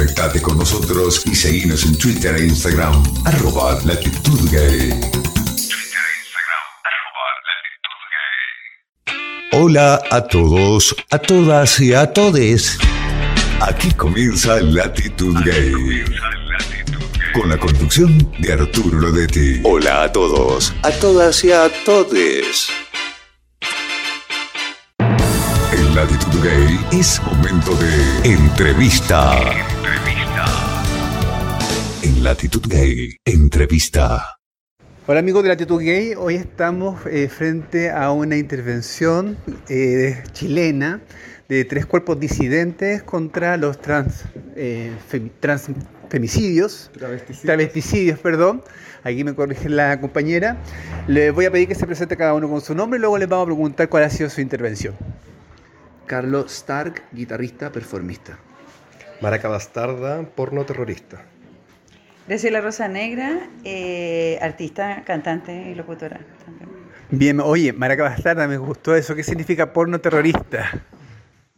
Conectate con nosotros y seguinos en Twitter e Instagram, arroba latitud gay. Hola a todos, a todas y a todes. Aquí comienza Latitud Gay. Con la conducción de Arturo Lodetti. Hola a todos, a todas y a todes. En Latitud Gay es momento de entrevista. Latitud Gay, entrevista. Hola amigos de Latitud Gay, hoy estamos eh, frente a una intervención eh, chilena de tres cuerpos disidentes contra los trans, eh, fem- trans- femicidios, Travesticidios. travesticidios, perdón. Aquí me corrige la compañera. Les voy a pedir que se presente cada uno con su nombre y luego les vamos a preguntar cuál ha sido su intervención. Carlos Stark, guitarrista, performista. Maraca Bastarda, porno terrorista. Graciela Rosa Negra, eh, artista, cantante y locutora. también. Bien, oye, Maraca Bastarda, me gustó eso. ¿Qué significa porno terrorista?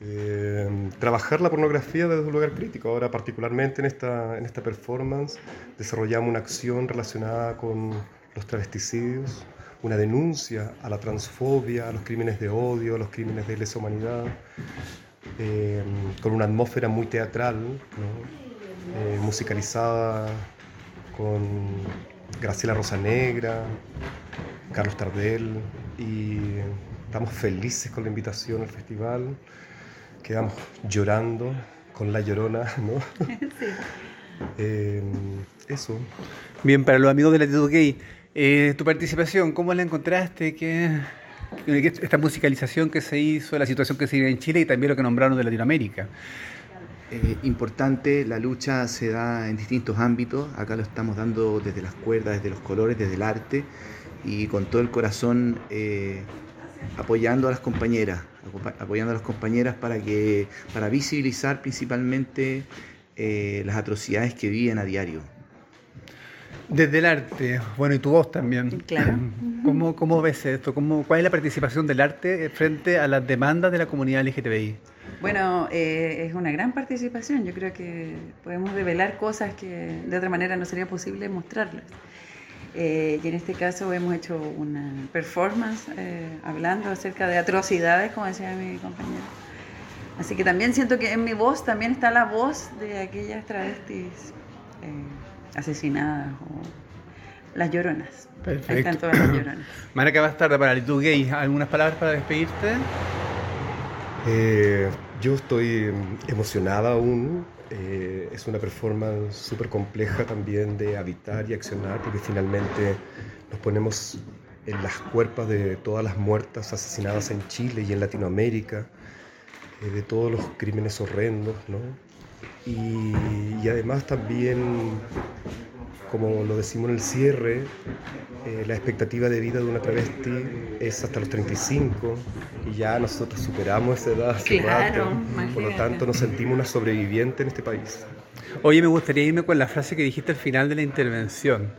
Eh, trabajar la pornografía desde un lugar crítico. Ahora, particularmente en esta, en esta performance, desarrollamos una acción relacionada con los travesticidios, una denuncia a la transfobia, a los crímenes de odio, a los crímenes de lesa humanidad, eh, con una atmósfera muy teatral, ¿no? Eh, musicalizada con Graciela Rosa Negra, Carlos Tardel, y estamos felices con la invitación al festival. Quedamos llorando con la llorona, ¿no? Eh, eso. Bien, para los amigos de Latitud Gay, eh, tu participación, ¿cómo la encontraste? ¿Qué, qué- esta musicalización que se hizo, la situación que se vive en Chile y también lo que nombraron de Latinoamérica? Eh, importante, la lucha se da en distintos ámbitos. Acá lo estamos dando desde las cuerdas, desde los colores, desde el arte y con todo el corazón eh, apoyando a las compañeras, apoyando a las compañeras para que para visibilizar principalmente eh, las atrocidades que viven a diario. Desde el arte, bueno, y tu voz también. Claro. ¿Cómo, cómo ves esto? ¿Cómo, ¿Cuál es la participación del arte frente a las demandas de la comunidad LGTBI? Bueno, eh, es una gran participación. Yo creo que podemos revelar cosas que de otra manera no sería posible mostrarlas. Eh, y en este caso hemos hecho una performance eh, hablando acerca de atrocidades, como decía mi compañero. Así que también siento que en mi voz también está la voz de aquellas travestis eh, asesinadas o las lloronas. Ahí Perfecto. están todas las lloronas. Maraca Bastarda, para Latitud Gay, ¿algunas palabras para despedirte? Eh, yo estoy emocionada aún. eh, es una performance súper compleja también de habitar y accionar, porque finalmente nos ponemos en las cuerpas de todas las muertas asesinadas en Chile y en Latinoamérica, eh, de todos los crímenes horrendos, ¿no? Y, y además también, como lo decimos en el cierre, eh, la expectativa de vida de una travesti es hasta los 35 y ya nosotros superamos esa edad hace Claro, rato. Por lo tanto, nos sentimos una sobreviviente en este país. Oye, me gustaría irme con la frase que dijiste al final de la intervención,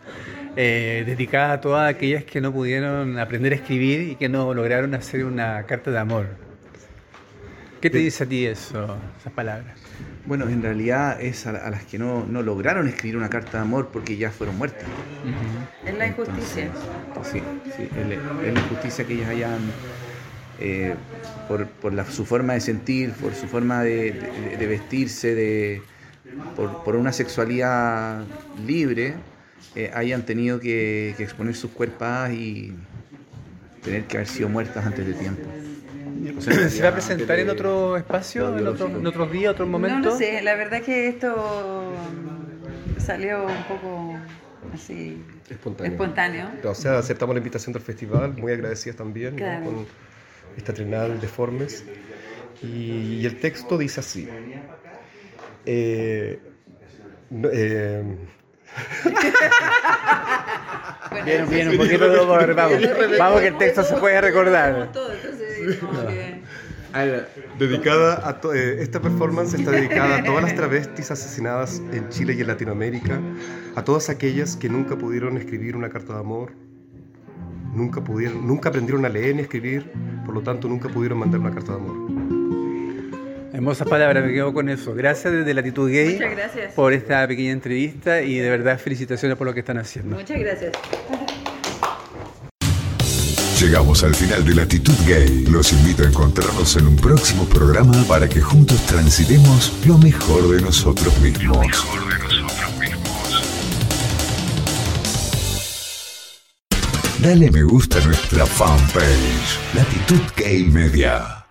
eh, dedicada a todas aquellas que no pudieron aprender a escribir y que no lograron hacer una carta de amor. ¿Qué te dice a ti eso, esas palabras? Bueno, en realidad es a, a las que no, no lograron escribir una carta de amor porque ya fueron muertas. Es la injusticia. Sí, sí, es la- es la injusticia que ellas hayan, eh, por, por la- su forma de sentir, por su forma de, de- de vestirse, de, por, por una sexualidad libre, eh, hayan tenido que, que exponer sus cuerpos y tener que haber sido muertas antes de tiempo. ¿Se va a presentar en otro espacio, en otro, en otros días, otros No momentos? lo sé, la verdad que esto salió un poco así Espontáneo. espontáneo. O sea, aceptamos la invitación del festival, muy agradecidas también ¿no? Con esta trinal de formes. Y, y el texto dice así. Eh, no- eh, Bueno, Bien, un poquito de vamos. Vamos que el texto se puede recordar. Como que- dedicada a to- eh, esta performance está dedicada a todas las travestis asesinadas en Chile y en Latinoamérica, a todas aquellas que nunca pudieron escribir una carta de amor, nunca pudieron, nunca aprendieron a leer ni a escribir, por lo tanto nunca pudieron mandar una carta de amor. Hermosas palabras, me quedo con eso. Gracias desde Latitud Gay por esta pequeña entrevista y de verdad felicitaciones por lo que están haciendo. Muchas gracias. Llegamos al final de Latitud Gay. Los invito a encontrarnos en un próximo programa para que juntos transitemos lo mejor de nosotros mismos. Dale me gusta a nuestra fanpage, Latitud Gay Media.